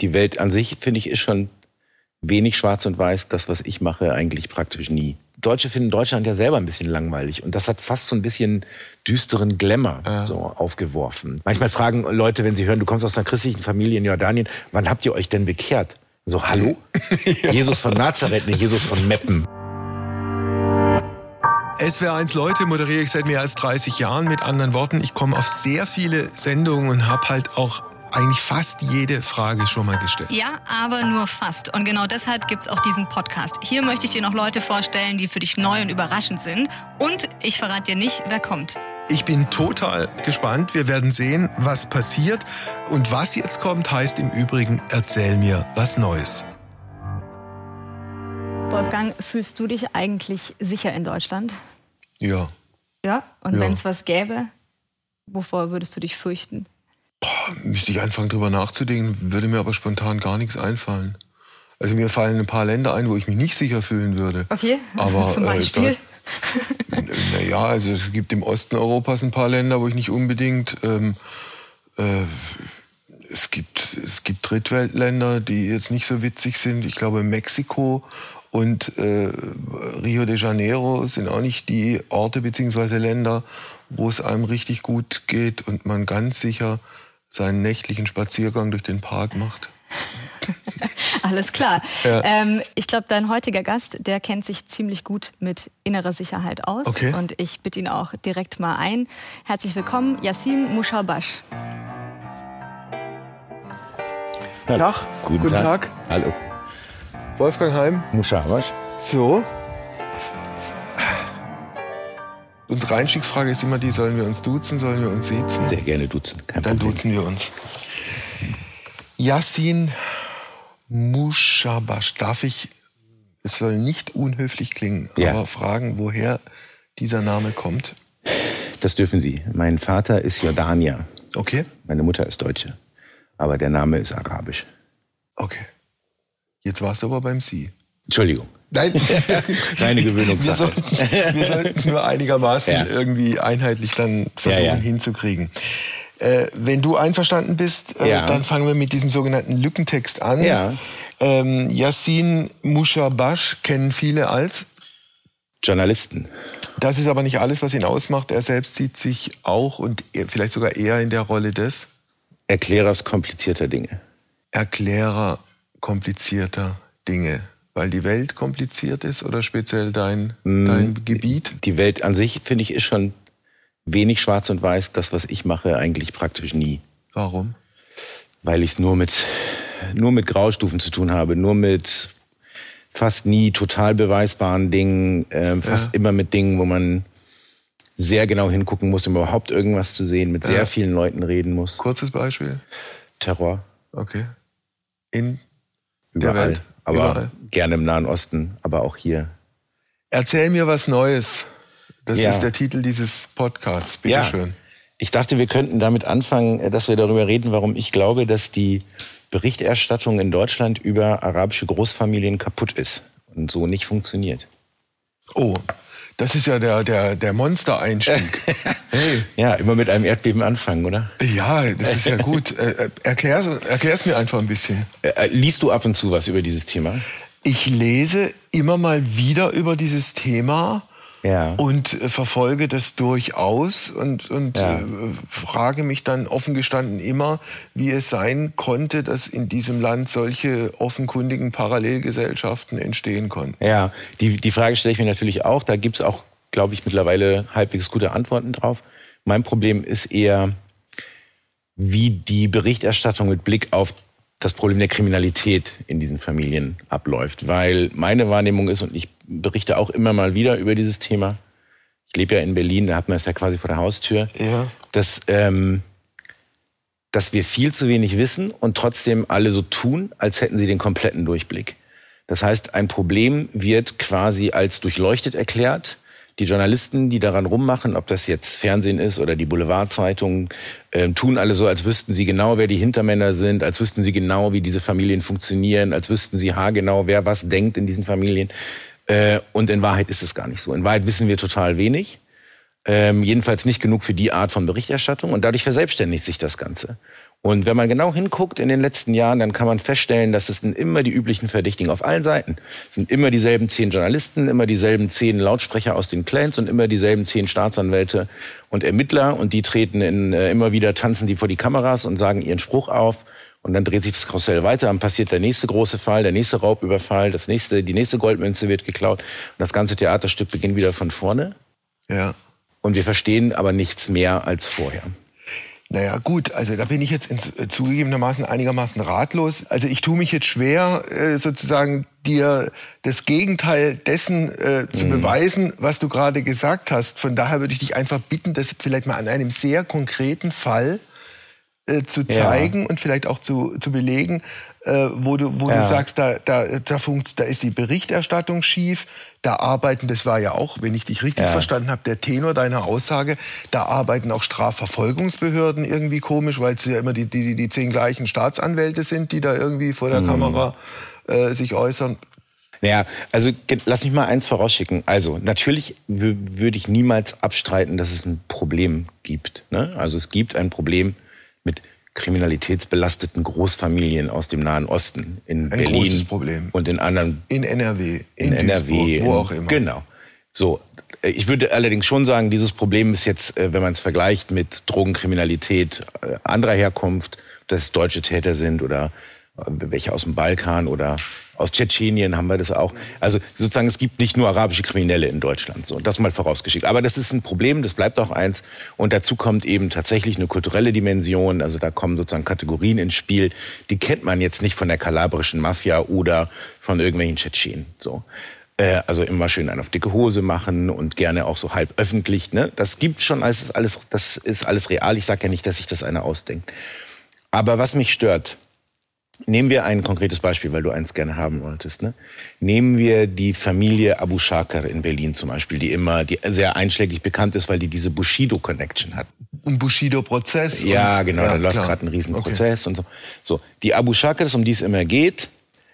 die Welt an sich, finde ich, ist schon wenig schwarz und weiß. Das, was ich mache, eigentlich praktisch nie. Deutsche finden Deutschland ja selber ein bisschen langweilig. Und das hat fast so ein bisschen düsteren Glamour ja. so aufgeworfen. Manchmal fragen Leute, wenn sie hören, du kommst aus einer christlichen Familie in Jordanien, wann habt ihr euch denn bekehrt? So, hallo? ja. Jesus von Nazareth, nicht Jesus von Meppen. SWR1 Leute moderiere ich seit mehr als 30 Jahren. Mit anderen Worten, ich komme auf sehr viele Sendungen und habe halt auch eigentlich fast jede Frage schon mal gestellt. Ja, aber nur fast. Und genau deshalb gibt es auch diesen Podcast. Hier möchte ich dir noch Leute vorstellen, die für dich neu und überraschend sind. Und ich verrate dir nicht, wer kommt. Ich bin total gespannt. Wir werden sehen, was passiert. Und was jetzt kommt, heißt im Übrigen, erzähl mir was Neues. Wolfgang, fühlst du dich eigentlich sicher in Deutschland? Ja. Ja? Und ja. wenn es was gäbe, wovor würdest du dich fürchten? Boah, müsste ich anfangen, drüber nachzudenken, würde mir aber spontan gar nichts einfallen. Also mir fallen ein paar Länder ein, wo ich mich nicht sicher fühlen würde. Okay, aber, zum äh, Beispiel? Äh, naja, also es gibt im Osten Europas ein paar Länder, wo ich nicht unbedingt... Ähm, äh, es gibt, es gibt Drittweltländer, die jetzt nicht so witzig sind. Ich glaube, Mexiko und äh, Rio de Janeiro sind auch nicht die Orte bzw. Länder, wo es einem richtig gut geht und man ganz sicher seinen nächtlichen Spaziergang durch den Park macht. Alles klar. Ja. Ähm, ich glaube, dein heutiger Gast, der kennt sich ziemlich gut mit innerer Sicherheit aus. Okay. Und ich bitte ihn auch direkt mal ein. Herzlich willkommen, Yassin Mushabash. Tag. Guten, Guten Tag. Tag. Hallo. Wolfgang Heim. Mushabash. So, Unsere Einstiegsfrage ist immer die, sollen wir uns duzen, sollen wir uns siezen? Sehr gerne duzen, kein Dann Problem. duzen wir uns. Yassin Mushabash, darf ich, es soll nicht unhöflich klingen, ja. aber fragen, woher dieser Name kommt? Das dürfen Sie. Mein Vater ist Jordanier. Okay. Meine Mutter ist Deutsche. Aber der Name ist arabisch. Okay. Jetzt warst du aber beim Sie. Entschuldigung. Nein, reine Gewöhnungssache. Wir sollten es nur einigermaßen ja. irgendwie einheitlich dann versuchen ja, ja. hinzukriegen. Äh, wenn du einverstanden bist, äh, dann fangen wir mit diesem sogenannten Lückentext an. Ja. Ähm, Yassin Mushabash kennen viele als Journalisten. Das ist aber nicht alles, was ihn ausmacht. Er selbst sieht sich auch und vielleicht sogar eher in der Rolle des Erklärers komplizierter Dinge. Erklärer komplizierter Dinge weil die Welt kompliziert ist oder speziell dein, mm, dein Gebiet? Die Welt an sich, finde ich, ist schon wenig schwarz und weiß. Das, was ich mache, eigentlich praktisch nie. Warum? Weil ich es nur mit, nur mit Graustufen zu tun habe, nur mit fast nie total beweisbaren Dingen, äh, fast ja. immer mit Dingen, wo man sehr genau hingucken muss, um überhaupt irgendwas zu sehen, mit ja. sehr vielen Leuten reden muss. Kurzes Beispiel. Terror. Okay. In Überall. der Welt aber Überall. gerne im Nahen Osten, aber auch hier. Erzähl mir was Neues. Das ja. ist der Titel dieses Podcasts. Bitte ja. schön. Ich dachte, wir könnten damit anfangen, äh, dass wir darüber reden, warum ich glaube, dass die Berichterstattung in Deutschland über arabische Großfamilien kaputt ist und so nicht funktioniert. Oh, das ist ja der, der, der Monster-Einstieg. hey. Ja, immer mit einem Erdbeben anfangen, oder? Ja, das ist ja gut. Äh, äh erklär's, erklär's mir einfach ein bisschen. Äh, liest du ab und zu was über dieses Thema? Ich lese immer mal wieder über dieses Thema ja. und äh, verfolge das durchaus und, und ja. äh, frage mich dann offen gestanden immer, wie es sein konnte, dass in diesem Land solche offenkundigen Parallelgesellschaften entstehen konnten. Ja, die, die Frage stelle ich mir natürlich auch. Da gibt es auch, glaube ich, mittlerweile halbwegs gute Antworten drauf. Mein Problem ist eher, wie die Berichterstattung mit Blick auf das Problem der Kriminalität in diesen Familien abläuft. Weil meine Wahrnehmung ist, und ich berichte auch immer mal wieder über dieses Thema, ich lebe ja in Berlin, da hat man es ja quasi vor der Haustür, ja. dass, ähm, dass wir viel zu wenig wissen und trotzdem alle so tun, als hätten sie den kompletten Durchblick. Das heißt, ein Problem wird quasi als durchleuchtet erklärt die Journalisten, die daran rummachen, ob das jetzt Fernsehen ist oder die Boulevardzeitungen, äh, tun alle so, als wüssten sie genau, wer die Hintermänner sind, als wüssten sie genau, wie diese Familien funktionieren, als wüssten sie haargenau, wer was denkt in diesen Familien. Äh, und in Wahrheit ist es gar nicht so. In Wahrheit wissen wir total wenig. Ähm, jedenfalls nicht genug für die Art von Berichterstattung und dadurch verselbstständigt sich das Ganze. Und wenn man genau hinguckt in den letzten Jahren, dann kann man feststellen, dass es sind immer die üblichen Verdächtigen auf allen Seiten. Es sind immer dieselben zehn Journalisten, immer dieselben zehn Lautsprecher aus den Clans und immer dieselben zehn Staatsanwälte und Ermittler. Und die treten in, äh, immer wieder, tanzen die vor die Kameras und sagen ihren Spruch auf. Und dann dreht sich das Karussell weiter, dann passiert der nächste große Fall, der nächste Raubüberfall, das nächste, die nächste Goldmünze wird geklaut. Und das ganze Theaterstück beginnt wieder von vorne. Ja. Und wir verstehen aber nichts mehr als vorher. Naja, gut, also da bin ich jetzt ins, äh, zugegebenermaßen einigermaßen ratlos. Also ich tue mich jetzt schwer, äh, sozusagen dir das Gegenteil dessen äh, zu mhm. beweisen, was du gerade gesagt hast. Von daher würde ich dich einfach bitten, das vielleicht mal an einem sehr konkreten Fall äh, zu zeigen ja. und vielleicht auch zu, zu belegen, äh, wo, du, wo ja. du sagst, da, da, da, funkt, da ist die Berichterstattung schief, da arbeiten, das war ja auch, wenn ich dich richtig ja. verstanden habe, der Tenor deiner Aussage, da arbeiten auch Strafverfolgungsbehörden irgendwie komisch, weil es ja immer die, die, die zehn gleichen Staatsanwälte sind, die da irgendwie vor der mhm. Kamera äh, sich äußern. Naja, also lass mich mal eins vorausschicken. Also natürlich würde ich niemals abstreiten, dass es ein Problem gibt. Ne? Also es gibt ein Problem mit kriminalitätsbelasteten Großfamilien aus dem Nahen Osten in Ein Berlin großes Problem. und in anderen in NRW, in, in NRW, wo auch immer. Genau. So, äh, ich würde allerdings schon sagen, dieses Problem ist jetzt, äh, wenn man es vergleicht mit Drogenkriminalität äh, anderer Herkunft, dass deutsche Täter sind oder welche aus dem Balkan oder aus Tschetschenien haben wir das auch. Also sozusagen, es gibt nicht nur arabische Kriminelle in Deutschland. So, das mal vorausgeschickt. Aber das ist ein Problem, das bleibt auch eins. Und dazu kommt eben tatsächlich eine kulturelle Dimension. Also da kommen sozusagen Kategorien ins Spiel, die kennt man jetzt nicht von der kalabrischen Mafia oder von irgendwelchen Tschetschenen. So. Äh, also immer schön einen auf dicke Hose machen und gerne auch so halb öffentlich. Ne? Das gibt schon, das ist alles, das ist alles real. Ich sage ja nicht, dass sich das einer ausdenkt. Aber was mich stört, Nehmen wir ein konkretes Beispiel, weil du eins gerne haben wolltest. Ne? Nehmen wir die Familie Abu Shakar in Berlin zum Beispiel, die immer, die sehr einschlägig bekannt ist, weil die diese Bushido-Connection hat. Ein Bushido-Prozess? Ja, genau, ja, da läuft gerade ein Riesenprozess okay. und so. So, die Abu Shakars, um die es immer geht,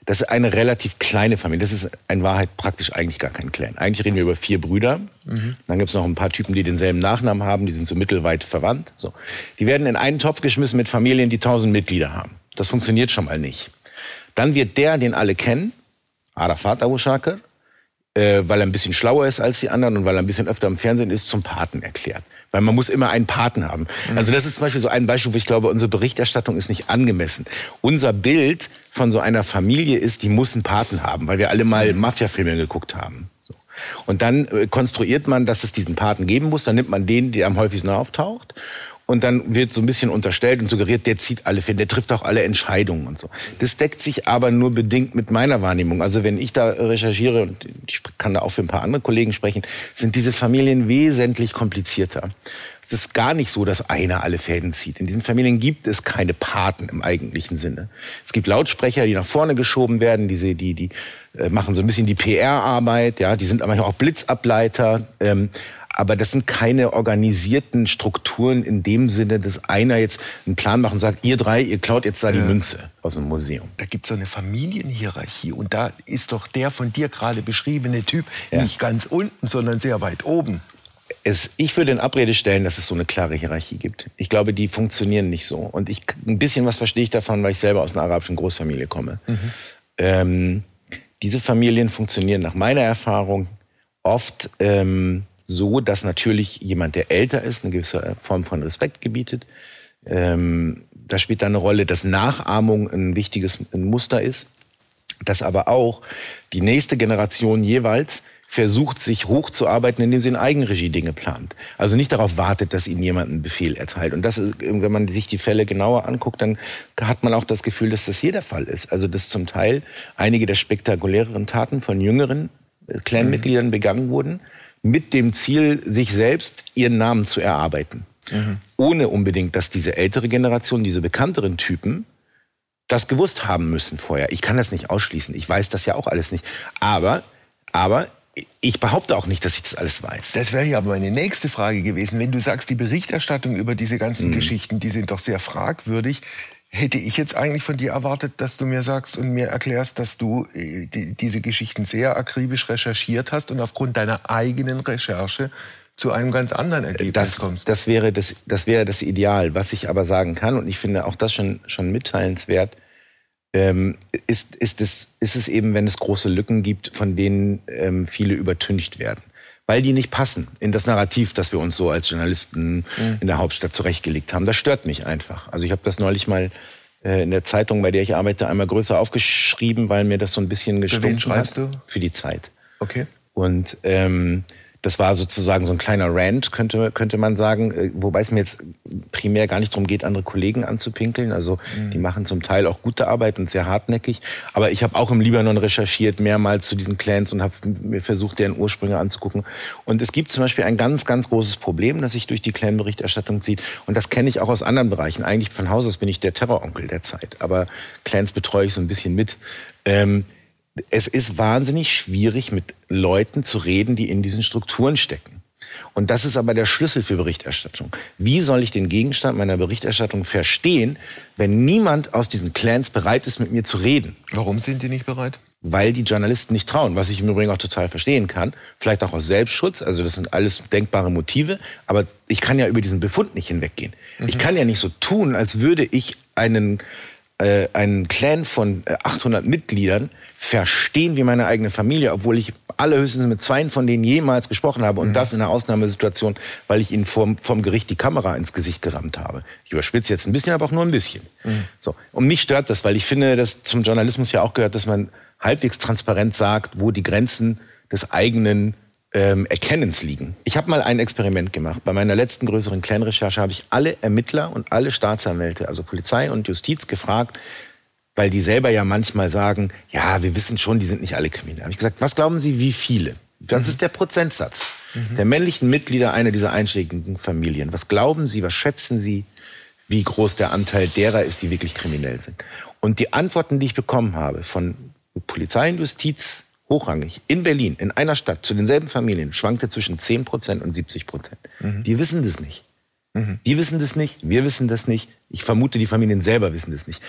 das ist eine relativ kleine Familie. Das ist in Wahrheit praktisch eigentlich gar kein Clan. Eigentlich reden wir über vier Brüder. Mhm. Dann gibt es noch ein paar Typen, die denselben Nachnamen haben. Die sind so mittelweit verwandt. So. Die werden in einen Topf geschmissen mit Familien, die tausend Mitglieder haben. Das funktioniert schon mal nicht. Dann wird der, den alle kennen, Arafat Abu Shakir, äh, weil er ein bisschen schlauer ist als die anderen und weil er ein bisschen öfter im Fernsehen ist, zum Paten erklärt. Weil man muss immer einen Paten haben. Mhm. Also das ist zum Beispiel so ein Beispiel, wo ich glaube, unsere Berichterstattung ist nicht angemessen. Unser Bild von so einer Familie ist, die muss einen Paten haben, weil wir alle mal mhm. Mafia-Filme geguckt haben. So. Und dann äh, konstruiert man, dass es diesen Paten geben muss. Dann nimmt man den, der am häufigsten auftaucht und dann wird so ein bisschen unterstellt und suggeriert, der zieht alle Fäden, der trifft auch alle Entscheidungen und so. Das deckt sich aber nur bedingt mit meiner Wahrnehmung. Also wenn ich da recherchiere und ich kann da auch für ein paar andere Kollegen sprechen, sind diese Familien wesentlich komplizierter. Es ist gar nicht so, dass einer alle Fäden zieht. In diesen Familien gibt es keine Paten im eigentlichen Sinne. Es gibt Lautsprecher, die nach vorne geschoben werden, diese, die, die äh, machen so ein bisschen die PR-Arbeit, ja, die sind aber auch Blitzableiter. Ähm, aber das sind keine organisierten Strukturen in dem Sinne, dass einer jetzt einen Plan macht und sagt, ihr drei, ihr klaut jetzt da ja. die Münze aus dem Museum. Da gibt es so eine Familienhierarchie und da ist doch der von dir gerade beschriebene Typ ja. nicht ganz unten, sondern sehr weit oben. Es, ich würde in Abrede stellen, dass es so eine klare Hierarchie gibt. Ich glaube, die funktionieren nicht so. Und ich, ein bisschen was verstehe ich davon, weil ich selber aus einer arabischen Großfamilie komme. Mhm. Ähm, diese Familien funktionieren nach meiner Erfahrung oft ähm, so, dass natürlich jemand, der älter ist, eine gewisse Form von Respekt gebietet. Ähm, da spielt dann eine Rolle, dass Nachahmung ein wichtiges Muster ist, dass aber auch die nächste Generation jeweils versucht, sich hochzuarbeiten, indem sie in Eigenregie Dinge plant. Also nicht darauf wartet, dass ihnen jemand einen Befehl erteilt. Und das ist, wenn man sich die Fälle genauer anguckt, dann hat man auch das Gefühl, dass das jeder Fall ist. Also dass zum Teil einige der spektakuläreren Taten von jüngeren Clanmitgliedern begangen wurden mit dem Ziel, sich selbst ihren Namen zu erarbeiten. Mhm. Ohne unbedingt, dass diese ältere Generation, diese bekannteren Typen, das gewusst haben müssen vorher. Ich kann das nicht ausschließen. Ich weiß das ja auch alles nicht. Aber, aber ich behaupte auch nicht, dass ich das alles weiß. Das wäre ja meine nächste Frage gewesen. Wenn du sagst, die Berichterstattung über diese ganzen mhm. Geschichten, die sind doch sehr fragwürdig hätte ich jetzt eigentlich von dir erwartet, dass du mir sagst und mir erklärst, dass du äh, die, diese Geschichten sehr akribisch recherchiert hast und aufgrund deiner eigenen Recherche zu einem ganz anderen Ergebnis das, kommst. Das wäre das, das wäre das Ideal. Was ich aber sagen kann, und ich finde auch das schon, schon mitteilenswert, ähm, ist, ist, es, ist es eben, wenn es große Lücken gibt, von denen ähm, viele übertüncht werden. Weil die nicht passen in das Narrativ, das wir uns so als Journalisten mhm. in der Hauptstadt zurechtgelegt haben. Das stört mich einfach. Also ich habe das neulich mal äh, in der Zeitung, bei der ich arbeite, einmal größer aufgeschrieben, weil mir das so ein bisschen gestunken Für wen schreibst hat. du? Für die Zeit. Okay. Und ähm, das war sozusagen so ein kleiner Rant, könnte, könnte man sagen, äh, wobei es mir jetzt primär gar nicht darum geht, andere Kollegen anzupinkeln. Also mhm. die machen zum Teil auch gute Arbeit und sehr hartnäckig. Aber ich habe auch im Libanon recherchiert, mehrmals zu diesen Clans und habe mir versucht, deren Ursprünge anzugucken. Und es gibt zum Beispiel ein ganz, ganz großes Problem, das sich durch die Clan-Berichterstattung zieht. Und das kenne ich auch aus anderen Bereichen. Eigentlich von Haus aus bin ich der Terroronkel der Zeit. Aber Clans betreue ich so ein bisschen mit. Ähm, es ist wahnsinnig schwierig, mit Leuten zu reden, die in diesen Strukturen stecken. Und das ist aber der Schlüssel für Berichterstattung. Wie soll ich den Gegenstand meiner Berichterstattung verstehen, wenn niemand aus diesen Clans bereit ist, mit mir zu reden? Warum sind die nicht bereit? Weil die Journalisten nicht trauen, was ich im Übrigen auch total verstehen kann. Vielleicht auch aus Selbstschutz, also das sind alles denkbare Motive. Aber ich kann ja über diesen Befund nicht hinweggehen. Mhm. Ich kann ja nicht so tun, als würde ich einen äh, einen Clan von 800 äh, Mitgliedern verstehen wie meine eigene Familie, obwohl ich allerhöchstens mit zwei von denen jemals gesprochen habe und mhm. das in einer Ausnahmesituation, weil ich ihnen vom, vom Gericht die Kamera ins Gesicht gerammt habe. Ich überspitze jetzt ein bisschen, aber auch nur ein bisschen. Mhm. So. Und mich stört das, weil ich finde, dass zum Journalismus ja auch gehört, dass man halbwegs transparent sagt, wo die Grenzen des eigenen ähm, Erkennens liegen. Ich habe mal ein Experiment gemacht. Bei meiner letzten größeren Clan-Recherche habe ich alle Ermittler und alle Staatsanwälte, also Polizei und Justiz, gefragt, weil die selber ja manchmal sagen, ja, wir wissen schon, die sind nicht alle kriminell. Habe ich gesagt, was glauben Sie, wie viele? Das mhm. ist der Prozentsatz mhm. der männlichen Mitglieder einer dieser einschlägigen Familien. Was glauben Sie, was schätzen Sie, wie groß der Anteil derer ist, die wirklich kriminell sind? Und die Antworten, die ich bekommen habe von Polizei und Justiz, hochrangig in Berlin, in einer Stadt, zu denselben Familien, schwankte zwischen 10 Prozent und 70 Prozent. Mhm. Die wissen das nicht. Mhm. Die wissen das nicht, wir wissen das nicht. Ich vermute, die Familien selber wissen das nicht.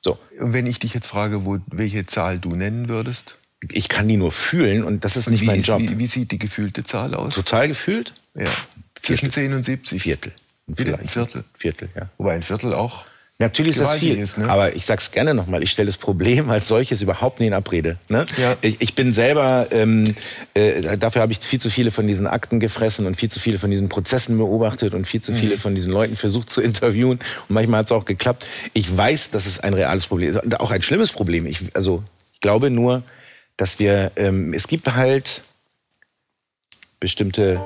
So. Und wenn ich dich jetzt frage, wo, welche Zahl du nennen würdest? Ich kann die nur fühlen und das ist und nicht mein ist, Job. Wie, wie, sieht die gefühlte Zahl aus? Total gefühlt? Ja. Zwischen 10 und 70? Viertel. Ein Viertel? Viertel, ja. Wobei ein Viertel auch Natürlich ist das viel, ist, ne? aber ich sag's gerne nochmal, ich stelle das Problem als solches überhaupt nicht in Abrede. Ne? Ja. Ich, ich, bin selber, ähm, äh, dafür habe ich viel zu viele von diesen Akten gefressen und viel zu viele von diesen Prozessen beobachtet und viel zu viele mhm. von diesen Leuten versucht zu interviewen und manchmal hat es auch geklappt. Ich weiß, dass es ein reales Problem ist und auch ein schlimmes Problem. Ich, also ich glaube nur, dass wir, ähm, es gibt halt bestimmte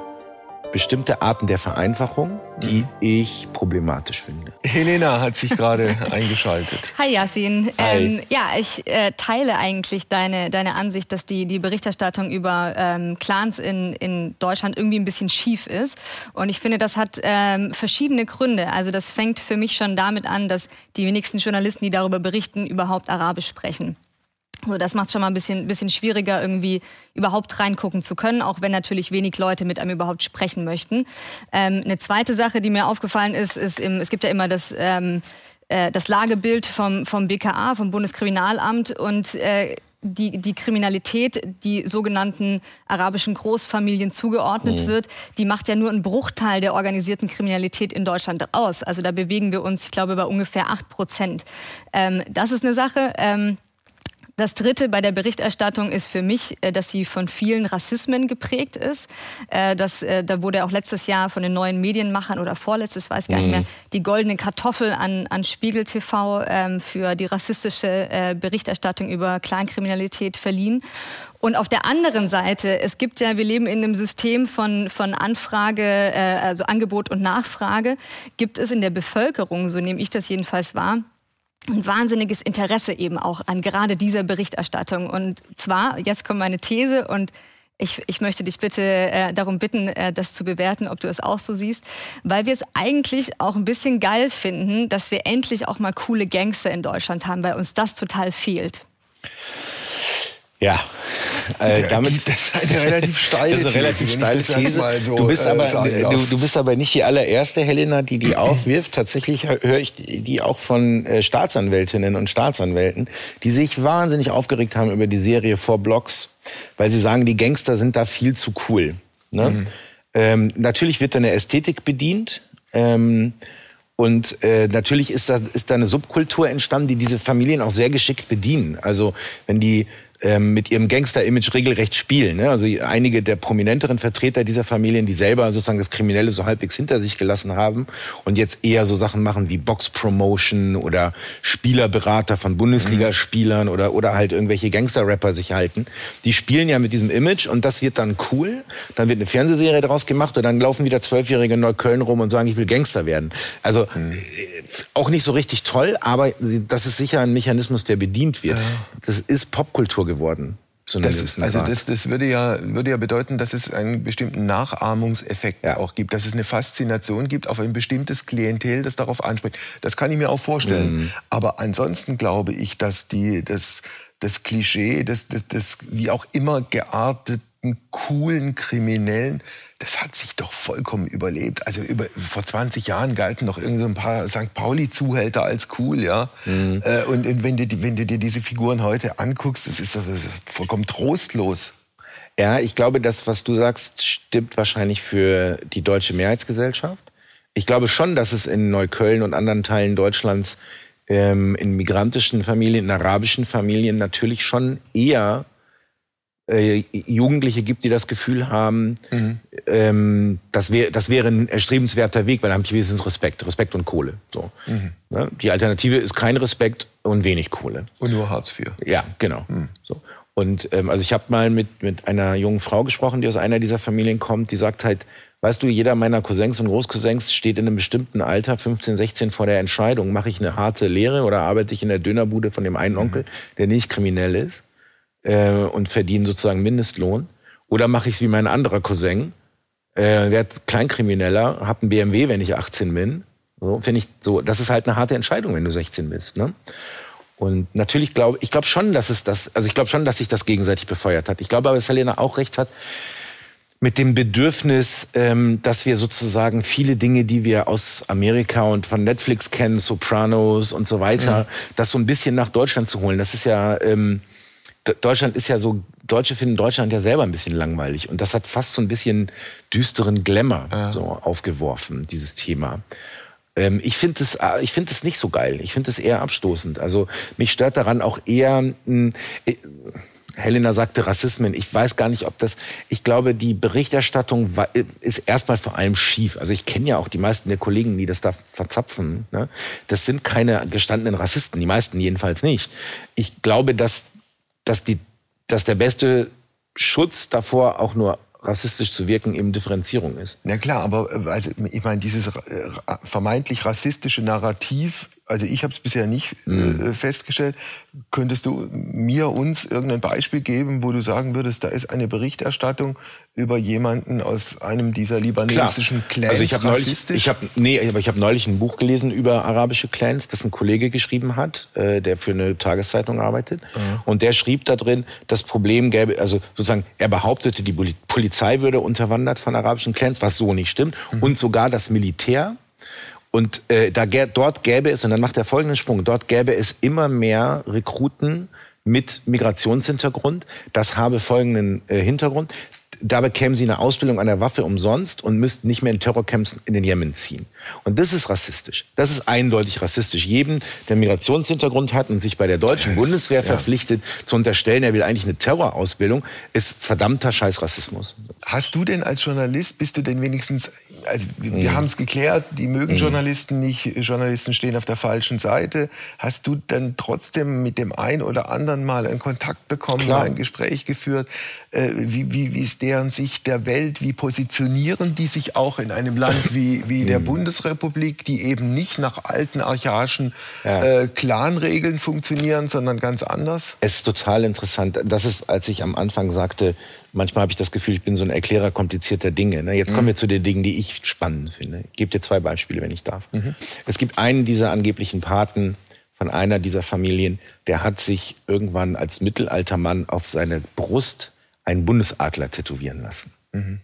bestimmte Arten der Vereinfachung, die mhm. ich problematisch finde. Helena hat sich gerade eingeschaltet. Hi Yasin. Hi. Ähm, ja, ich äh, teile eigentlich deine, deine Ansicht, dass die, die Berichterstattung über ähm, Clans in, in Deutschland irgendwie ein bisschen schief ist. Und ich finde, das hat ähm, verschiedene Gründe. Also das fängt für mich schon damit an, dass die wenigsten Journalisten, die darüber berichten, überhaupt Arabisch sprechen. Also das macht es schon mal ein bisschen, bisschen schwieriger, irgendwie überhaupt reingucken zu können, auch wenn natürlich wenig Leute mit einem überhaupt sprechen möchten. Ähm, eine zweite Sache, die mir aufgefallen ist, ist, im, es gibt ja immer das, ähm, äh, das Lagebild vom, vom BKA, vom Bundeskriminalamt und äh, die, die Kriminalität, die sogenannten arabischen Großfamilien zugeordnet mhm. wird, die macht ja nur einen Bruchteil der organisierten Kriminalität in Deutschland aus. Also da bewegen wir uns, ich glaube, bei ungefähr acht Prozent. Ähm, das ist eine Sache. Ähm, das Dritte bei der Berichterstattung ist für mich, äh, dass sie von vielen Rassismen geprägt ist. Äh, das, äh, da wurde auch letztes Jahr von den neuen Medienmachern oder vorletztes, weiß gar nicht mehr, mhm. die goldene Kartoffel an, an Spiegel TV ähm, für die rassistische Berichterstattung über Clankriminalität verliehen. Und auf der anderen Seite, es gibt ja, wir leben in einem System von, von Anfrage, also Angebot und Nachfrage, gibt es in der Bevölkerung, so nehme ich das jedenfalls wahr, ein wahnsinniges Interesse eben auch an gerade dieser Berichterstattung. Und zwar, jetzt kommt meine These und ich, ich möchte dich bitte äh, darum bitten, äh, das zu bewerten, ob du es auch so siehst, weil wir es eigentlich auch ein bisschen geil finden, dass wir endlich auch mal coole Gangster in Deutschland haben, weil uns das total fehlt. Ja, äh, damit das ist eine relativ steile das ist eine relativ steile These. So, du, bist äh, aber, du, du, bist aber nicht die allererste, Helena, die die aufwirft. Tatsächlich höre ich die auch von äh, Staatsanwältinnen und Staatsanwälten, die sich wahnsinnig aufgeregt haben über die Serie Four Blocks, weil sie sagen, die Gangster sind da viel zu cool. Ne? Mhm. Ähm, natürlich wird da eine Ästhetik bedient. Ähm, und äh, natürlich ist da, ist da eine Subkultur entstanden, die diese Familien auch sehr geschickt bedienen. Also wenn die ähm, mit ihrem Gangster-Image regelrecht spielen. Ne? Also einige der prominenteren Vertreter dieser Familien, die selber sozusagen das Kriminelle so halbwegs hinter sich gelassen haben und jetzt eher so Sachen machen wie Box-Promotion oder Spielerberater von Bundesligaspielern mhm. oder, oder halt irgendwelche Gangster-Rapper sich halten. Die spielen ja mit diesem Image und das wird dann cool. Dann wird eine Fernsehserie daraus gemacht und dann laufen wieder Zwölfjährige in Neukölln rum und sagen, ich will Gangster werden. Also mhm. Auch nicht so richtig toll, aber das ist sicher ein Mechanismus, der bedient wird. Ja. Das ist Popkultur geworden. Das, also das, das würde, ja, würde ja bedeuten, dass es einen bestimmten Nachahmungseffekt ja. auch gibt, dass es eine Faszination gibt auf ein bestimmtes Klientel, das darauf anspricht. Das kann ich mir auch vorstellen. Mhm. Aber ansonsten glaube ich, dass die, das, das Klischee, das, das, das wie auch immer gearteten, coolen Kriminellen das hat sich doch vollkommen überlebt. Also über, vor 20 Jahren galten noch irgendwie so ein paar St. Pauli-Zuhälter als cool, ja. Mhm. Äh, und, und wenn, du, wenn du dir diese Figuren heute anguckst, das ist, das ist vollkommen trostlos. Ja, ich glaube, das, was du sagst, stimmt wahrscheinlich für die deutsche Mehrheitsgesellschaft. Ich glaube schon, dass es in Neukölln und anderen Teilen Deutschlands ähm, in migrantischen Familien, in arabischen Familien natürlich schon eher äh, Jugendliche gibt, die das Gefühl haben, mhm. ähm, das, wär, das wäre ein erstrebenswerter Weg, weil dann habe ich wenigstens Respekt, Respekt und Kohle. So. Mhm. Ne? Die Alternative ist kein Respekt und wenig Kohle. Und nur Hartz IV. Ja, genau. Mhm. So. Und ähm, also ich habe mal mit, mit einer jungen Frau gesprochen, die aus einer dieser Familien kommt, die sagt halt, weißt du, jeder meiner Cousins und Großcousins steht in einem bestimmten Alter, 15, 16, vor der Entscheidung, mache ich eine harte Lehre oder arbeite ich in der Dönerbude von dem einen mhm. Onkel, der nicht kriminell ist äh, und verdiene sozusagen Mindestlohn. Oder mache ich es wie mein anderer Cousin, äh, werde Kleinkrimineller, habe einen BMW, wenn ich 18 bin. So, finde ich so, das ist halt eine harte Entscheidung, wenn du 16 bist. Ne? Und natürlich glaube ich glaube schon, dass es das, also ich glaube schon, dass sich das gegenseitig befeuert hat. Ich glaube aber, dass Helena auch recht hat mit dem Bedürfnis, ähm, dass wir sozusagen viele Dinge, die wir aus Amerika und von Netflix kennen, Sopranos und so weiter, mhm. das so ein bisschen nach Deutschland zu holen. Das ist ja ähm, Deutschland ist ja so, Deutsche finden Deutschland ja selber ein bisschen langweilig. Und das hat fast so ein bisschen düsteren Glamour ja. so aufgeworfen, dieses Thema. Ähm, ich finde es äh, ich finde es nicht so geil. Ich finde es eher abstoßend. Also mich stört daran auch eher, hm, äh, Helena sagte Rassismen. Ich weiß gar nicht, ob das, ich glaube, die Berichterstattung war, ist erstmal vor allem schief. Also ich kenne ja auch die meisten der Kollegen, die das da verzapfen. Ne? Das sind keine gestandenen Rassisten, die meisten jedenfalls nicht. Ich glaube, dass dass, die, dass der beste Schutz davor auch nur rassistisch zu wirken eben Differenzierung ist. Na klar, aber äh, also, ich meine, dieses äh, vermeintlich rassistische Narrativ also ich habe es bisher nicht äh, mhm. festgestellt. Könntest du mir, uns irgendein Beispiel geben, wo du sagen würdest, da ist eine Berichterstattung über jemanden aus einem dieser libanesischen Klar. Clans also ich habe neulich, ich habe nee, aber ich habe neulich ein Buch gelesen über arabische Clans, das ein Kollege geschrieben hat, äh, der für eine Tageszeitung arbeitet, mhm. und der schrieb da drin, das Problem gäbe, also sozusagen, er behauptete, die Polizei würde unterwandert von arabischen Clans, was so nicht stimmt, mhm. und sogar das Militär und äh, da, dort gäbe es, und dann macht er folgenden Sprung, dort gäbe es immer mehr Rekruten mit Migrationshintergrund. Das habe folgenden äh, Hintergrund da bekämen sie eine Ausbildung an der Waffe umsonst und müssten nicht mehr in Terrorcamps in den Jemen ziehen. Und das ist rassistisch. Das ist eindeutig rassistisch. Jedem, der Migrationshintergrund hat und sich bei der deutschen yes. Bundeswehr ja. verpflichtet, zu unterstellen, er will eigentlich eine Terrorausbildung, ist verdammter Scheißrassismus. Hast du denn als Journalist, bist du denn wenigstens, also wir mhm. haben es geklärt, die mögen mhm. Journalisten nicht, Journalisten stehen auf der falschen Seite. Hast du dann trotzdem mit dem einen oder anderen mal einen Kontakt bekommen, Klar. ein Gespräch geführt? Äh, wie, wie, wie ist deren Sicht der Welt? Wie positionieren die sich auch in einem Land wie, wie der hm. Bundesrepublik, die eben nicht nach alten archaischen ja. äh, Clanregeln funktionieren, sondern ganz anders? Es ist total interessant. Das ist, als ich am Anfang sagte, manchmal habe ich das Gefühl, ich bin so ein Erklärer komplizierter Dinge. Ne? Jetzt kommen mhm. wir zu den Dingen, die ich spannend finde. Ich gebe dir zwei Beispiele, wenn ich darf. Mhm. Es gibt einen dieser angeblichen Paten von einer dieser Familien, der hat sich irgendwann als Mittelaltermann auf seine Brust einen Bundesadler tätowieren lassen. Mhm.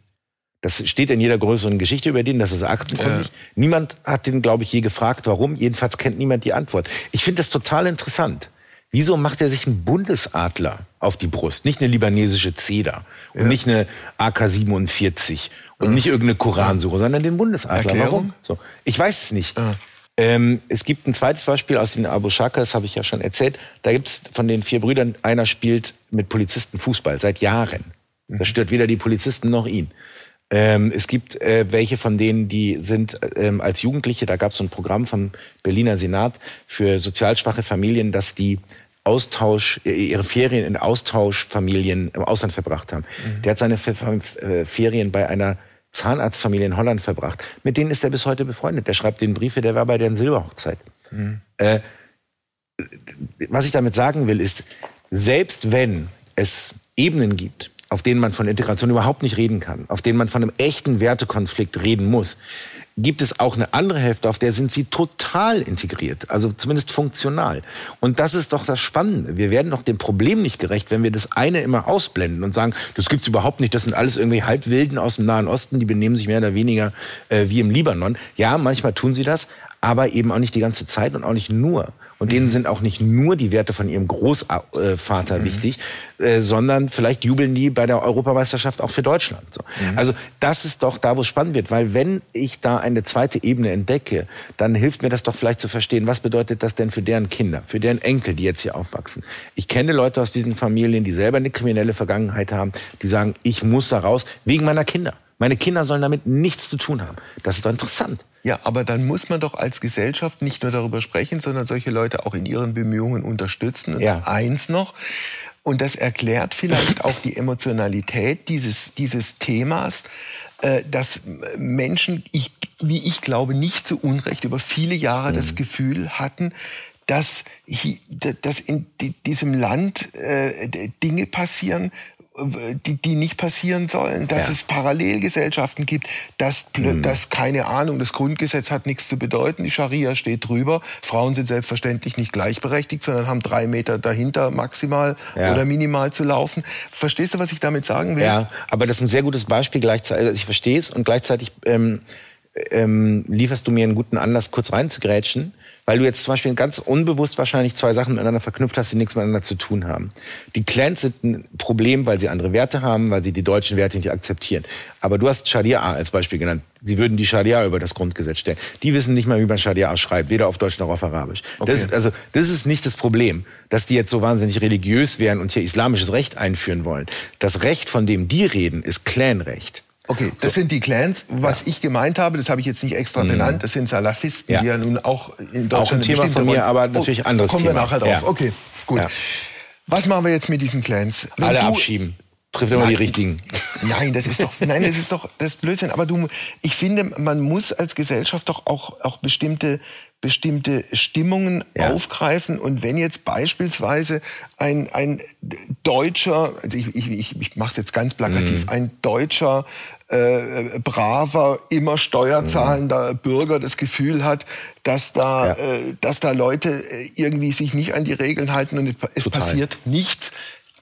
Das steht in jeder größeren Geschichte über den, das ist aktenkundig. Ja. Niemand hat den, glaube ich, je gefragt, warum. Jedenfalls kennt niemand die Antwort. Ich finde das total interessant. Wieso macht er sich einen Bundesadler auf die Brust? Nicht eine libanesische Zeder und ja. nicht eine AK-47 Und nicht irgendeine Koransuche, sondern den Bundesadler. Erklärung? Warum? So. Ich weiß es nicht. Ah. Ähm, es gibt ein zweites Beispiel aus den Abu Shaka, das habe ich ja schon erzählt. Da gibt es von den vier Brüdern, einer spielt mit Polizisten Fußball seit Jahren. Das stört weder die Polizisten noch ihn. Ähm, es gibt äh, welche von denen, die sind ähm, als Jugendliche, da gab es so ein Programm vom Berliner Senat für sozial schwache Familien, dass die Austausch, äh, ihre Ferien in Austauschfamilien im Ausland verbracht haben. Der hat seine äh, Ferien bei einer Zahnarztfamilie in Holland verbracht. Mit denen ist er bis heute befreundet. Der schreibt den Briefe, der war bei deren Silberhochzeit. Äh, was ich damit sagen will, ist, selbst wenn es Ebenen gibt, auf denen man von Integration überhaupt nicht reden kann, auf denen man von einem echten Wertekonflikt reden muss, gibt es auch eine andere Hälfte, auf der sind sie total integriert, also zumindest funktional. Und das ist doch das Spannende. Wir werden doch dem Problem nicht gerecht, wenn wir das eine immer ausblenden und sagen, das gibt's überhaupt nicht, das sind alles irgendwie Halbwilden aus dem Nahen Osten, die benehmen sich mehr oder weniger äh, wie im Libanon. Ja, manchmal tun sie das, aber eben auch nicht die ganze Zeit und auch nicht nur. Und denen sind auch nicht nur die Werte von ihrem Großvater wichtig, äh, sondern vielleicht jubeln die bei der Europameisterschaft auch für Deutschland. So. Also das ist doch da, wo es spannend wird. Weil wenn ich da eine zweite Ebene entdecke, dann hilft mir das doch vielleicht zu verstehen, was bedeutet das denn für deren Kinder, für deren Enkel, die jetzt hier aufwachsen. Ich kenne Leute aus diesen Familien, die selber eine kriminelle Vergangenheit haben, die sagen, ich muss da raus, wegen meiner Kinder. Meine Kinder sollen damit nichts zu tun haben. Das ist doch interessant. Ja, aber dann muss man doch als Gesellschaft nicht nur darüber sprechen, sondern solche Leute auch in ihren Bemühungen unterstützen. Und Ja. eins noch, und das erklärt vielleicht auch die Emotionalität dieses, dieses Themas, äh, dass Menschen, ich, wie ich glaube, nicht zu Unrecht über viele Jahre das Gefühl hatten, dass, dass in di- diesem Land äh, Dinge passieren, die, die nicht passieren sollen, dass Ja. es Parallelgesellschaften gibt, dass, plö- dass keine Ahnung, das Grundgesetz hat nichts zu bedeuten, die Scharia steht drüber, Frauen sind selbstverständlich nicht gleichberechtigt, sondern haben drei Meter dahinter maximal Ja. oder minimal zu laufen. Verstehst du, was ich damit sagen will? Ja, aber das ist ein sehr gutes Beispiel gleichzeitig. Also ich verstehe es und gleichzeitig ähm, ähm, lieferst du mir einen guten Anlass, kurz reinzugrätschen, weil du jetzt zum Beispiel ganz unbewusst wahrscheinlich zwei Sachen miteinander verknüpft hast, die nichts miteinander zu tun haben. Die Clans sind ein Problem, weil sie andere Werte haben, weil sie die deutschen Werte nicht akzeptieren. Aber du hast Scharia als Beispiel genannt. Sie würden die Scharia über das Grundgesetz stellen. Die wissen nicht mal, wie man Scharia schreibt, weder auf Deutsch noch auf Arabisch. Das, ist, also, das ist nicht das Problem, dass die jetzt so wahnsinnig religiös wären und hier islamisches Recht einführen wollen. Das Recht, von dem die reden, ist Clanrecht. Okay, das sind die Clans. Was ich gemeint habe, das habe ich jetzt nicht extra benannt, das sind Salafisten, Mhm. Ja. die ja nun auch in Deutschland Auch ein Thema von mir, aber natürlich anderes Kommen Thema. wir nachher drauf. Ja. Okay, gut. Ja. Was machen wir jetzt mit diesen Clans? Wenn Alle abschieben. Trifft immer die Nein. richtigen. Nein, das ist doch, nein, das ist doch das ist Blödsinn. Aber du, ich finde, man muss als Gesellschaft doch auch, auch bestimmte, bestimmte Stimmungen Ja. aufgreifen. Und wenn jetzt beispielsweise ein, ein deutscher, also ich, ich, ich, mache es jetzt ganz Mhm. plakativ, ein deutscher, äh, braver, immer steuerzahlender Bürger das Gefühl hat, dass da, Mhm. Ja. äh, dass da Leute äh, irgendwie sich nicht an die Regeln halten und es Total. passiert nichts,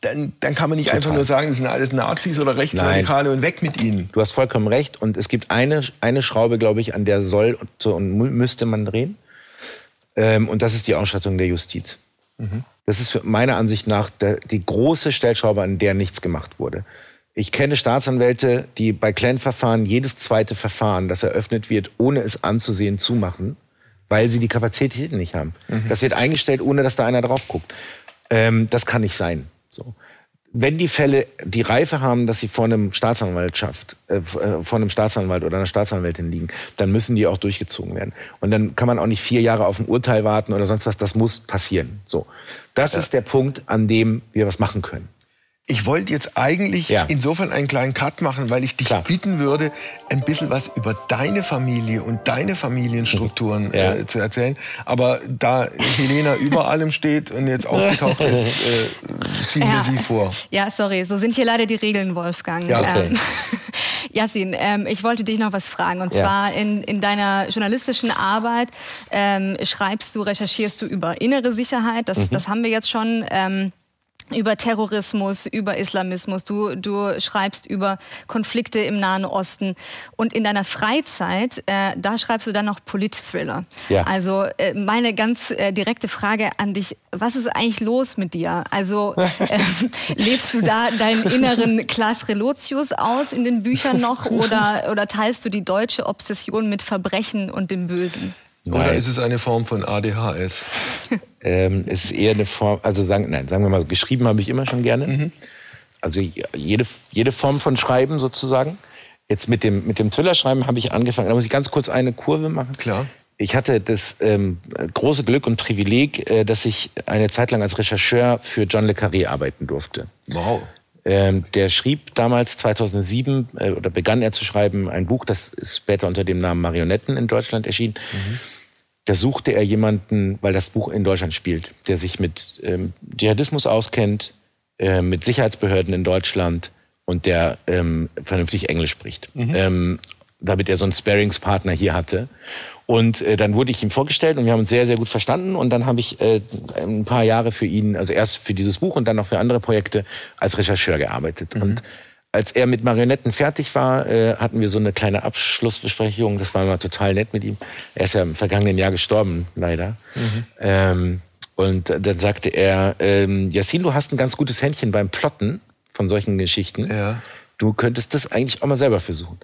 dann, dann kann man nicht Total. einfach nur sagen, das sind alles Nazis oder Rechtsradikale und weg mit ihnen. Du hast vollkommen recht. Und es gibt eine, eine Schraube, glaube ich, an der soll und, müsste man drehen. Ähm, und das ist die Ausstattung der Justiz. Das ist meiner Ansicht nach der, die große Stellschraube, an der nichts gemacht wurde. Ich kenne Staatsanwälte, die bei Clan-Verfahren jedes zweite Verfahren, das eröffnet wird, ohne es anzusehen, zumachen, weil sie die Kapazitäten nicht haben. Das wird eingestellt, ohne dass da einer drauf guckt. Ähm, das kann nicht sein. Wenn die Fälle die Reife haben, dass sie vor einem Staatsanwaltschaft, äh, äh, vor einem Staatsanwalt oder einer Staatsanwältin liegen, dann müssen die auch durchgezogen werden. Und dann kann man auch nicht vier Jahre auf ein Urteil warten oder sonst was. Das muss passieren. So, das ist der Punkt, an dem wir was machen können. Ich wollte jetzt eigentlich Ja. insofern einen kleinen Cut machen, weil ich dich Klar. bitten würde, ein bisschen was über deine Familie und deine Familienstrukturen Ja. äh, zu erzählen. Aber da Helena über allem steht und jetzt aufgetaucht ist, äh, ziehen wir Ja. sie vor. Ja, sorry, so sind hier leider die Regeln, Wolfgang. Ja, okay. Ähm, Yasin, ähm, ich wollte dich noch was fragen. Und Ja. zwar in, in deiner journalistischen Arbeit ähm, schreibst du, recherchierst du über innere Sicherheit. Das, Mhm. das haben wir jetzt schon. Ähm, über Terrorismus, über Islamismus, du, du schreibst über Konflikte im Nahen Osten und in deiner Freizeit, äh, da schreibst du dann noch Polit-Thriller. Ja. Also äh, meine ganz äh, direkte Frage an dich, was ist eigentlich los mit dir? Also äh, lebst du da deinen inneren Klaas Relotius aus in den Büchern noch oder, oder teilst du die deutsche Obsession mit Verbrechen und dem Bösen? Nein. Oder ist es eine Form von ADHS? ähm, es ist eher eine Form, also sagen, nein, sagen wir mal, geschrieben habe ich immer schon gerne. Mhm. Also jede, jede Form von Schreiben sozusagen. Jetzt mit dem, mit dem Thriller-Schreiben habe ich angefangen. Da muss ich ganz kurz eine Kurve machen. Klar. Ich hatte das ähm, große Glück und Privileg, äh, dass ich eine Zeit lang als Rechercheur für John Le Carré arbeiten durfte. Wow. Ähm, der schrieb damals 2007 äh, oder begann er zu schreiben ein Buch, das ist später unter dem Namen Marionetten in Deutschland erschienen. Mhm. Da suchte er jemanden, weil das Buch in Deutschland spielt, der sich mit ähm, Dschihadismus auskennt, äh, mit Sicherheitsbehörden in Deutschland und der ähm, vernünftig Englisch spricht. Mhm. Ähm, damit er so einen Sparingspartner hier hatte. Und äh, dann wurde ich ihm vorgestellt und wir haben uns sehr, sehr gut verstanden. Und dann habe ich äh, ein paar Jahre für ihn, also erst für dieses Buch und dann noch für andere Projekte als Rechercheur gearbeitet. Mhm. Und als er mit Marionetten fertig war, äh, hatten wir so eine kleine Abschlussbesprechung. Das war immer total nett mit ihm. Er ist ja im vergangenen Jahr gestorben, leider. Mhm. Ähm, und dann sagte er, ähm, Yassin, du hast ein ganz gutes Händchen beim Plotten von solchen Geschichten. Ja. Du könntest das eigentlich auch mal selber versuchen.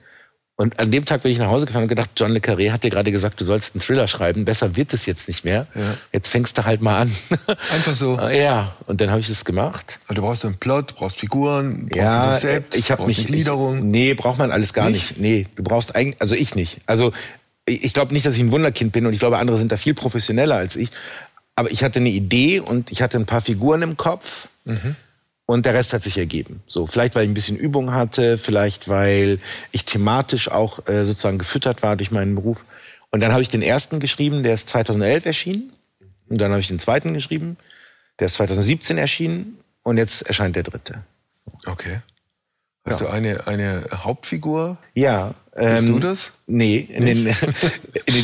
Und an dem Tag bin ich nach Hause gefahren und gedacht, John Le Carré hat dir gerade gesagt, du sollst einen Thriller schreiben. Besser wird es jetzt nicht mehr. Ja. Jetzt fängst du halt mal an. Einfach so. Ja, und dann habe ich das gemacht. Also du brauchst einen Plot, brauchst Figuren, brauchst ja, ein Konzept, ich habe mich Gliederung. Ich, nee, braucht man alles gar nicht? nicht. Nee, du brauchst eigentlich, also ich nicht. Also ich glaube nicht, dass ich ein Wunderkind bin und ich glaube, andere sind da viel professioneller als ich. Aber ich hatte eine Idee und ich hatte ein paar Figuren im Kopf. Mhm. Und der Rest hat sich ergeben. So, vielleicht weil ich ein bisschen Übung hatte, vielleicht weil ich thematisch auch äh, sozusagen gefüttert war durch meinen Beruf. Und dann habe ich den ersten geschrieben, der ist 2011 erschienen. Und dann habe ich den zweiten geschrieben, der ist 2017 erschienen. Und jetzt erscheint der dritte. Okay. Hast ja. du eine, eine Hauptfigur? Ja. Bist ähm, du das? Nee. Den,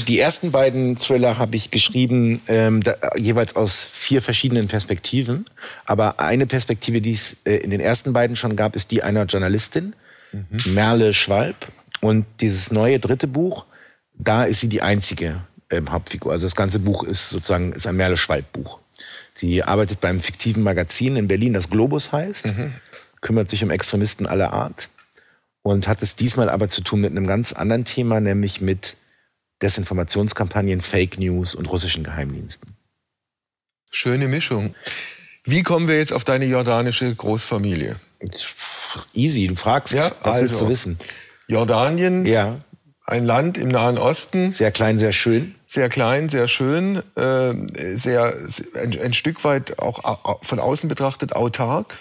die ersten beiden Thriller habe ich geschrieben, ähm, da, jeweils aus vier verschiedenen Perspektiven. Aber eine Perspektive, die es äh, in den ersten beiden schon gab, ist die einer Journalistin, mhm. Merle Schwalb. Und dieses neue dritte Buch, da ist sie die einzige ähm, Hauptfigur. Also das ganze Buch ist sozusagen ist ein Merle Schwalb Buch. Sie arbeitet beim fiktiven Magazin in Berlin, das Globus heißt. Mhm kümmert sich um Extremisten aller Art und hat es diesmal aber zu tun mit einem ganz anderen Thema, nämlich mit Desinformationskampagnen, Fake News und russischen Geheimdiensten. Schöne Mischung. Wie kommen wir jetzt auf deine jordanische Großfamilie? Easy, du fragst, ja, was also, willst du wissen? Jordanien, ja. ein Land im Nahen Osten. Sehr klein, sehr schön. Sehr klein, sehr schön, äh, sehr, ein, ein Stück weit auch von außen betrachtet autark.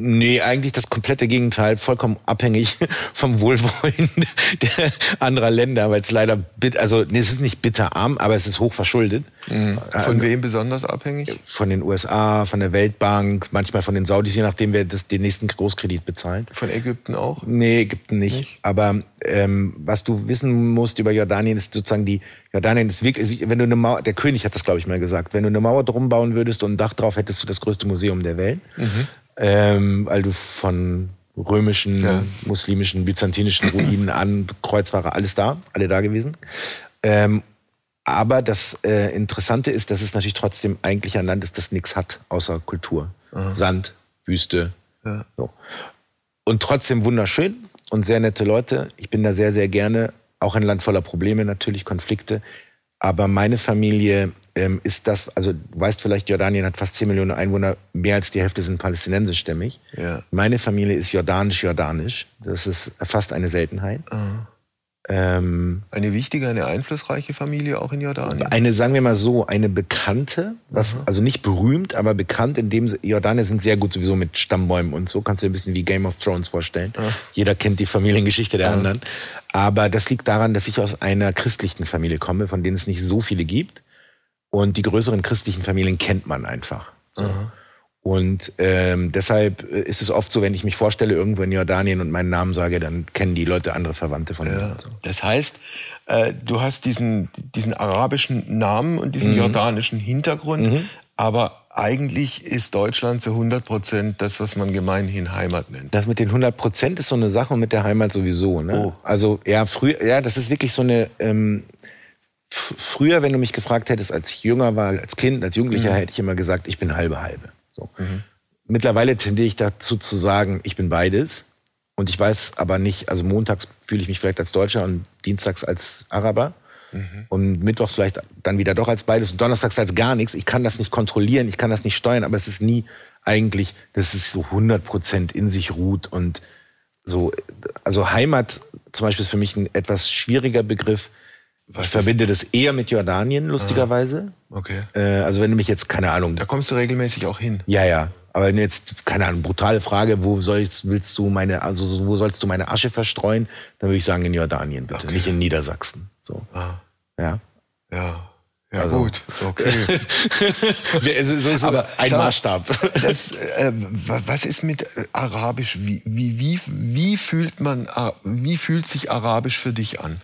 Nee, eigentlich das komplette Gegenteil, vollkommen abhängig vom Wohlwollen der anderer Länder, weil es leider, bit, also nee, es ist nicht bitterarm, aber es ist hoch verschuldet. Mhm. Von ähm, wem besonders abhängig? Von den USA, von der Weltbank, manchmal von den Saudis, je nachdem, wer das, den nächsten Großkredit bezahlt. Von Ägypten auch? Nee, Ägypten nicht. nicht? Aber ähm, was du wissen musst über Jordanien, ist sozusagen die, Jordanien ist wirklich, wenn du eine Mauer, der König hat das, glaube ich, mal gesagt, wenn du eine Mauer drum bauen würdest und ein Dach drauf, hättest du das größte Museum der Welt. Mhm ähm, weil du von römischen, ja. muslimischen, byzantinischen Ruinen an, Kreuzfahrer, alles da, alle da gewesen. Ähm, aber das äh, Interessante ist, dass es natürlich trotzdem eigentlich ein Land ist, das nichts hat, außer Kultur. Aha. Sand, Wüste. Ja. So. Und trotzdem wunderschön und sehr nette Leute. Ich bin da sehr, sehr gerne. Auch ein Land voller Probleme, natürlich, Konflikte. Aber meine Familie ähm, ist das, also du weißt vielleicht, Jordanien hat fast 10 Millionen Einwohner, mehr als die Hälfte sind palästinensischstämmig. Ja. Meine Familie ist jordanisch-jordanisch. Das ist fast eine Seltenheit. Mhm. Ähm, eine wichtige, eine einflussreiche Familie auch in Jordanien? Eine, sagen wir mal so, eine bekannte, was, mhm. also nicht berühmt, aber bekannt, in dem Jordanier sind sehr gut sowieso mit Stammbäumen und so. Kannst du dir ein bisschen wie Game of Thrones vorstellen. Mhm. Jeder kennt die Familiengeschichte der anderen. Aber das liegt daran, dass ich aus einer christlichen Familie komme, von denen es nicht so viele gibt. Und die größeren christlichen Familien kennt man einfach. So. Und ähm, deshalb ist es oft so, wenn ich mich vorstelle irgendwo in Jordanien und meinen Namen sage, dann kennen die Leute andere Verwandte von mir. So. Das heißt, äh, du hast diesen, diesen arabischen Namen und diesen mhm. jordanischen Hintergrund, mhm. aber eigentlich ist Deutschland zu 100 Prozent das, was man gemeinhin Heimat nennt. Das mit den 100 Prozent ist so eine Sache und mit der Heimat sowieso. Ne? Oh. Also ja, früher, ja, das ist wirklich so eine. Ähm, früher, wenn du mich gefragt hättest, als ich jünger war, als Kind, als Jugendlicher, mhm. hätte ich immer gesagt, ich bin halbe halbe. So. Mhm. Mittlerweile tendiere ich dazu zu sagen, ich bin beides. Und ich weiß aber nicht, also montags fühle ich mich vielleicht als Deutscher und dienstags als Araber. Mhm. Und mittwochs vielleicht dann wieder doch als beides und donnerstags als gar nichts. Ich kann das nicht kontrollieren, ich kann das nicht steuern, aber es ist nie eigentlich, dass es so 100 Prozent in sich ruht und so. Also Heimat zum Beispiel ist für mich ein etwas schwieriger Begriff. Was ich verbinde das eher mit Jordanien, lustigerweise. Ah, okay. Äh, also wenn du mich jetzt, keine Ahnung. Da kommst du regelmäßig auch hin. Ja, ja. Aber wenn jetzt, keine Ahnung, brutale Frage, wo sollst, willst du meine, also wo sollst du meine Asche verstreuen? Dann würde ich sagen in Jordanien bitte, okay. nicht in Niedersachsen. So. Ah. Ja. Ja. Ja, also. gut, okay. so ist aber ein Maßstab. Das, äh, was ist mit äh, Arabisch? Wie, wie, wie, wie, fühlt man, wie fühlt sich Arabisch für dich an?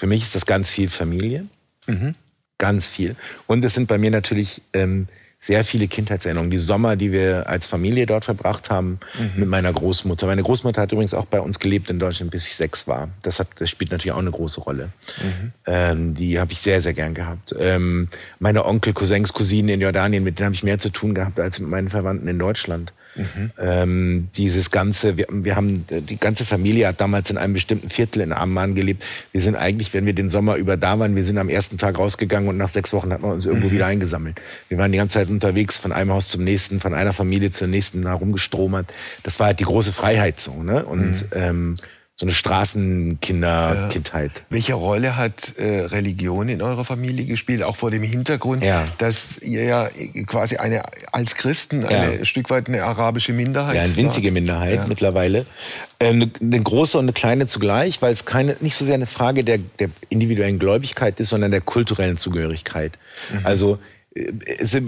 Für mich ist das ganz viel Familie. Mhm. Ganz viel. Und es sind bei mir natürlich ähm, sehr viele Kindheitserinnerungen. Die Sommer, die wir als Familie dort verbracht haben mhm. mit meiner Großmutter. Meine Großmutter hat übrigens auch bei uns gelebt in Deutschland, bis ich sechs war. Das, hat, das spielt natürlich auch eine große Rolle. Mhm. Ähm, die habe ich sehr, sehr gern gehabt. Ähm, meine Onkel, Cousins, Cousinen in Jordanien, mit denen habe ich mehr zu tun gehabt als mit meinen Verwandten in Deutschland. Mhm. Ähm, dieses ganze, wir, wir haben, die ganze Familie hat damals in einem bestimmten Viertel in Amman gelebt. Wir sind eigentlich, wenn wir den Sommer über da waren, wir sind am ersten Tag rausgegangen und nach sechs Wochen hat man uns irgendwo mhm. wieder eingesammelt. Wir waren die ganze Zeit unterwegs, von einem Haus zum nächsten, von einer Familie zur nächsten herumgestromert. Das war halt die große Freiheit so, ne? Und mhm. ähm, so eine Straßenkinderkindheit. Ja. Welche Rolle hat äh, Religion in eurer Familie gespielt? Auch vor dem Hintergrund, ja. dass ihr ja quasi eine als Christen eine ja. Stück weit eine arabische Minderheit. Ja, eine winzige Minderheit mittlerweile. Ähm, eine große und eine kleine zugleich, weil es keine nicht so sehr eine Frage der, der individuellen Gläubigkeit ist, sondern der kulturellen Zugehörigkeit. Mhm. Also äh, äh,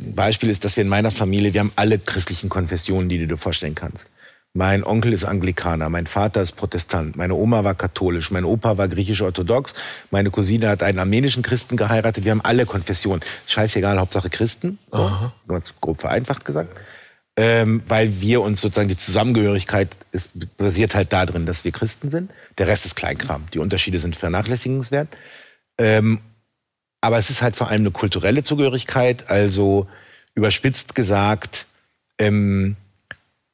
Beispiel ist, dass wir in meiner Familie, wir haben alle christlichen Konfessionen, die du dir vorstellen kannst. Mein Onkel ist Anglikaner, mein Vater ist Protestant, meine Oma war katholisch, mein Opa war griechisch-orthodox, meine Cousine hat einen armenischen Christen geheiratet. Wir haben alle Konfessionen. Scheißegal, Hauptsache Christen. So, ganz grob vereinfacht gesagt. Ähm, weil wir uns sozusagen die Zusammengehörigkeit ist, basiert halt darin, dass wir Christen sind. Der Rest ist Kleinkram. Die Unterschiede sind vernachlässigenswert. Ähm, aber es ist halt vor allem eine kulturelle Zugehörigkeit. Also überspitzt gesagt, ähm,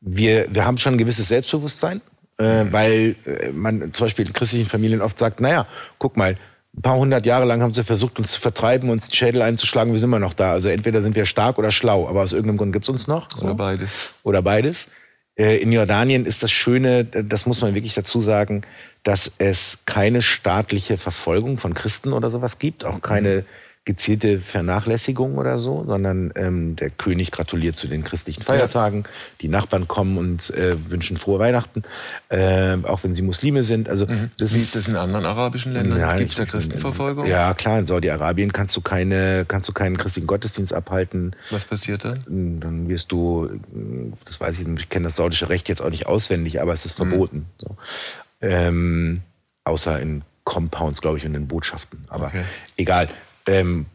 wir, wir haben schon ein gewisses Selbstbewusstsein, äh, mhm. weil äh, man zum Beispiel in christlichen Familien oft sagt, naja, guck mal, ein paar hundert Jahre lang haben sie versucht, uns zu vertreiben, uns die Schädel einzuschlagen, wir sind immer noch da. Also entweder sind wir stark oder schlau, aber aus irgendeinem Grund gibt's uns noch. So. Oder beides. Oder beides. Äh, in Jordanien ist das Schöne, das muss man wirklich dazu sagen, dass es keine staatliche Verfolgung von Christen oder sowas gibt, auch keine mhm gezielte Vernachlässigung oder so, sondern ähm, der König gratuliert zu den christlichen Feiertagen. Die Nachbarn kommen und äh, wünschen frohe Weihnachten, äh, auch wenn sie Muslime sind. Also mhm. das Wie ist das in anderen arabischen Ländern? Gibt es da Christenverfolgung? Ja, klar. In Saudi-Arabien kannst du keine, kannst du keinen christlichen Gottesdienst abhalten. Was passiert dann? Hm, dann wirst du, das weiß ich, ich kenne das saudische Recht jetzt auch nicht auswendig, aber es ist mhm. verboten. Mhm. So. Ähm, außer in Compounds, glaube ich, und in Botschaften. Aber okay. egal. Ähm,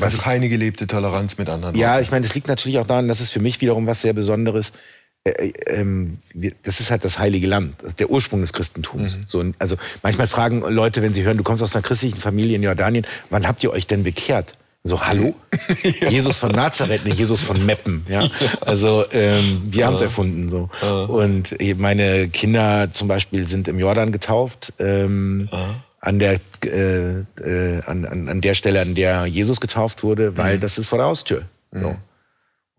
also keine gelebte Toleranz mit anderen. Ja, Leuten. ich meine, das liegt natürlich auch daran, dass es für mich wiederum was sehr Besonderes. Äh, äh, ähm, das ist halt das heilige Land, das ist der Ursprung des Christentums. Mhm. So, also manchmal fragen Leute, wenn sie hören, du kommst aus einer christlichen Familie in Jordanien, wann habt ihr euch denn bekehrt? So, hallo? ja. Jesus von Nazareth, nicht Jesus von Meppen. Ja? Also ähm, wir haben es erfunden. so. Und meine Kinder zum Beispiel sind im Jordan getauft. Ähm, an der äh, äh, an, an, an der Stelle, an der Jesus getauft wurde, weil mhm. das ist vor der Haustür. Mhm. So.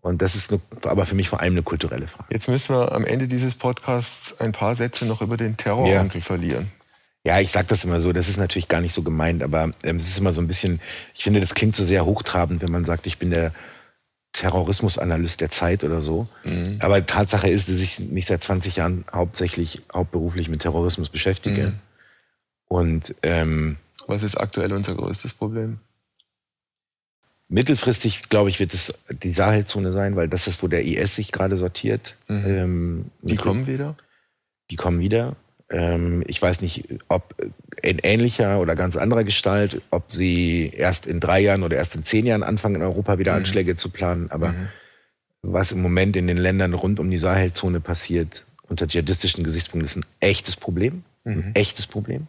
Und das ist eine, aber für mich vor allem eine kulturelle Frage. Jetzt müssen wir am Ende dieses Podcasts ein paar Sätze noch über den Terroronkel ja. verlieren. Ja, ich sage das immer so, das ist natürlich gar nicht so gemeint, aber ähm, es ist immer so ein bisschen, ich finde, das klingt so sehr hochtrabend, wenn man sagt, ich bin der Terrorismusanalyst der Zeit oder so. Mhm. Aber Tatsache ist, dass ich mich seit 20 Jahren hauptsächlich hauptberuflich mit Terrorismus beschäftige. Mhm. Und ähm, was ist aktuell unser größtes Problem? Mittelfristig, glaube ich, wird es die Sahelzone sein, weil das ist, wo der IS sich gerade sortiert. Mhm. Ähm, die kommen wieder? Die kommen wieder. Ähm, ich weiß nicht, ob in ähnlicher oder ganz anderer Gestalt, ob sie erst in drei Jahren oder erst in zehn Jahren anfangen, in Europa wieder mhm. Anschläge zu planen. Aber mhm. was im Moment in den Ländern rund um die Sahelzone passiert, unter dschihadistischen Gesichtspunkten, ist ein echtes Problem. Mhm. Ein echtes Problem.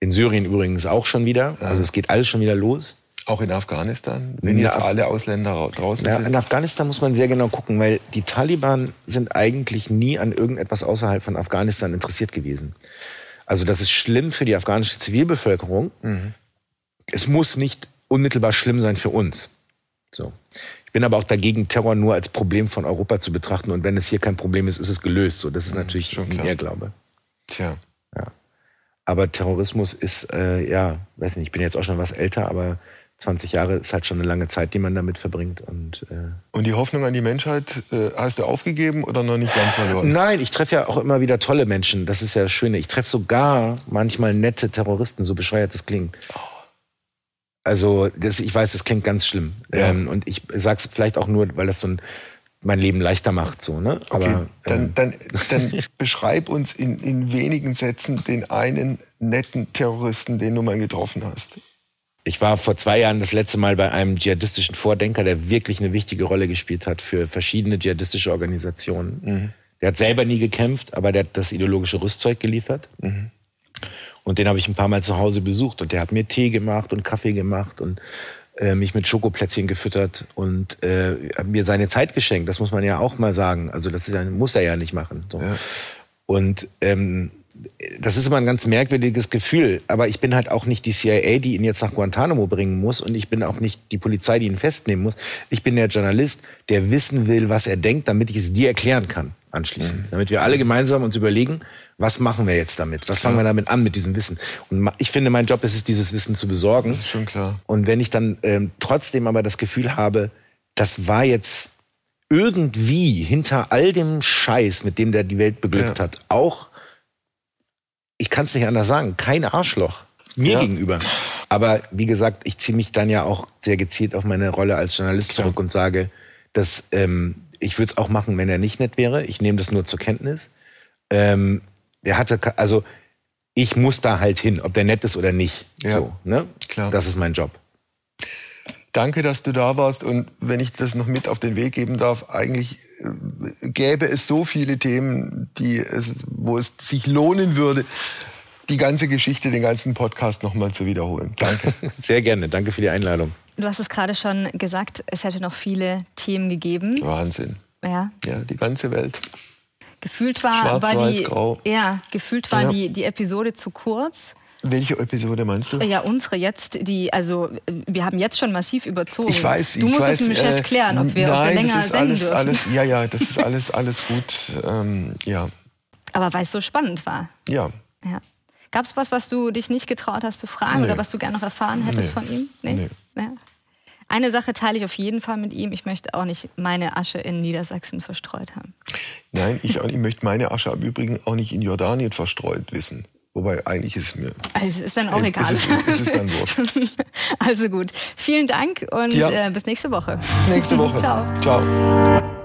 In Syrien übrigens auch schon wieder. Also es geht alles schon wieder los. Auch in Afghanistan, wenn jetzt Af alle Ausländer draußen ja, sind? In Afghanistan muss man sehr genau gucken, weil die Taliban sind eigentlich nie an irgendetwas außerhalb von Afghanistan interessiert gewesen. Also das ist schlimm für die afghanische Zivilbevölkerung. Mhm. Es muss nicht unmittelbar schlimm sein für uns. So. Ich bin aber auch dagegen, Terror nur als Problem von Europa zu betrachten. Und wenn es hier kein Problem ist, ist es gelöst. So, das ist mhm, natürlich ein Irrglaube. Tja. Aber Terrorismus ist, äh, ja, weiß nicht, ich bin jetzt auch schon was älter, aber 20 Jahre ist halt schon eine lange Zeit, die man damit verbringt. Und, äh und die Hoffnung an die Menschheit äh, hast du aufgegeben oder noch nicht ganz verloren? Nein, ich treffe ja auch immer wieder tolle Menschen. Das ist ja das Schöne. Ich treffe sogar manchmal nette Terroristen, so bescheuert das klingt. Also das, ich weiß, das klingt ganz schlimm. Ja. Ähm, und ich sage es vielleicht auch nur, weil das so ein, mein Leben leichter macht. So, ne? Aber, okay, dann, ähm, dann, dann beschreib uns in, in wenigen Sätzen den einen netten Terroristen, den du mal getroffen hast. Ich war vor zwei Jahren das letzte Mal bei einem dschihadistischen Vordenker, der wirklich eine wichtige Rolle gespielt hat für verschiedene dschihadistische Organisationen. Mhm. Der hat selber nie gekämpft, aber der hat das ideologische Rüstzeug geliefert. Mhm. Und den habe ich ein paar Mal zu Hause besucht und der hat mir Tee gemacht und Kaffee gemacht und äh, mich mit Schokoplätzchen gefüttert und äh, mir seine Zeit geschenkt. Das muss man ja auch mal sagen. Also das ja, muss er ja nicht machen. So. Ja. Und ähm, das ist immer ein ganz merkwürdiges Gefühl. Aber ich bin halt auch nicht die CIA, die ihn jetzt nach Guantanamo bringen muss. Und ich bin auch nicht die Polizei, die ihn festnehmen muss. Ich bin der Journalist, der wissen will, was er denkt, damit ich es dir erklären kann anschließend. Mhm. Damit wir alle gemeinsam uns überlegen, was machen wir jetzt damit? Was fangen wir damit an mit diesem Wissen? Und ich finde, mein Job ist es, dieses Wissen zu besorgen. Das ist schon klar. Und wenn ich dann ähm, trotzdem aber das Gefühl habe, das war jetzt irgendwie hinter all dem Scheiß, mit dem der die Welt beglückt ja. hat, auch ich kann es nicht anders sagen, kein Arschloch mir ja. gegenüber. Aber wie gesagt, ich ziehe mich dann ja auch sehr gezielt auf meine Rolle als Journalist Klar. zurück und sage, dass ähm, ich würde es auch machen, wenn er nicht nett wäre. Ich nehme das nur zur Kenntnis. Ähm, der hatte, also ich muss da halt hin, ob der nett ist oder nicht. Ja. So, ne? Klar. Das ist mein Job. Danke, dass du da warst. Und wenn ich das noch mit auf den Weg geben darf, eigentlich gäbe es so viele Themen, die es, wo es sich lohnen würde, die ganze Geschichte, den ganzen Podcast nochmal zu wiederholen. Danke. Sehr gerne. Danke für die Einladung. Du hast es gerade schon gesagt, es hätte noch viele Themen gegeben. Wahnsinn. Ja. Ja, die ganze Welt. Gefühlt war, Schwarz, war die, grau. ja, gefühlt war ja. die, die Episode zu kurz. Welche Episode meinst du? Ja, unsere jetzt, die, also wir haben jetzt schon massiv überzogen. Ich weiß, du ich musst weiß, es dem Chef äh, klären, ob wir, nein, ob wir länger das ist senden alles, dürfen. alles, ja, ja, das ist alles, alles gut, ähm, ja. Aber weil es so spannend war. Ja. ja. Gab es was, was du dich nicht getraut hast zu fragen nee. oder was du gerne noch erfahren hättest nee. von ihm? Nee. nee. Ja. Eine Sache teile ich auf jeden Fall mit ihm. Ich möchte auch nicht meine Asche in Niedersachsen verstreut haben. Nein, ich, ich möchte meine Asche im Übrigen auch nicht in Jordanien verstreut wissen. Wobei eigentlich ist es mir. Also ist dann auch egal. Ist es, ist es dann wurscht. also gut. Vielen Dank und ja. äh, bis nächste Woche. Nächste Woche. Ciao. Ciao.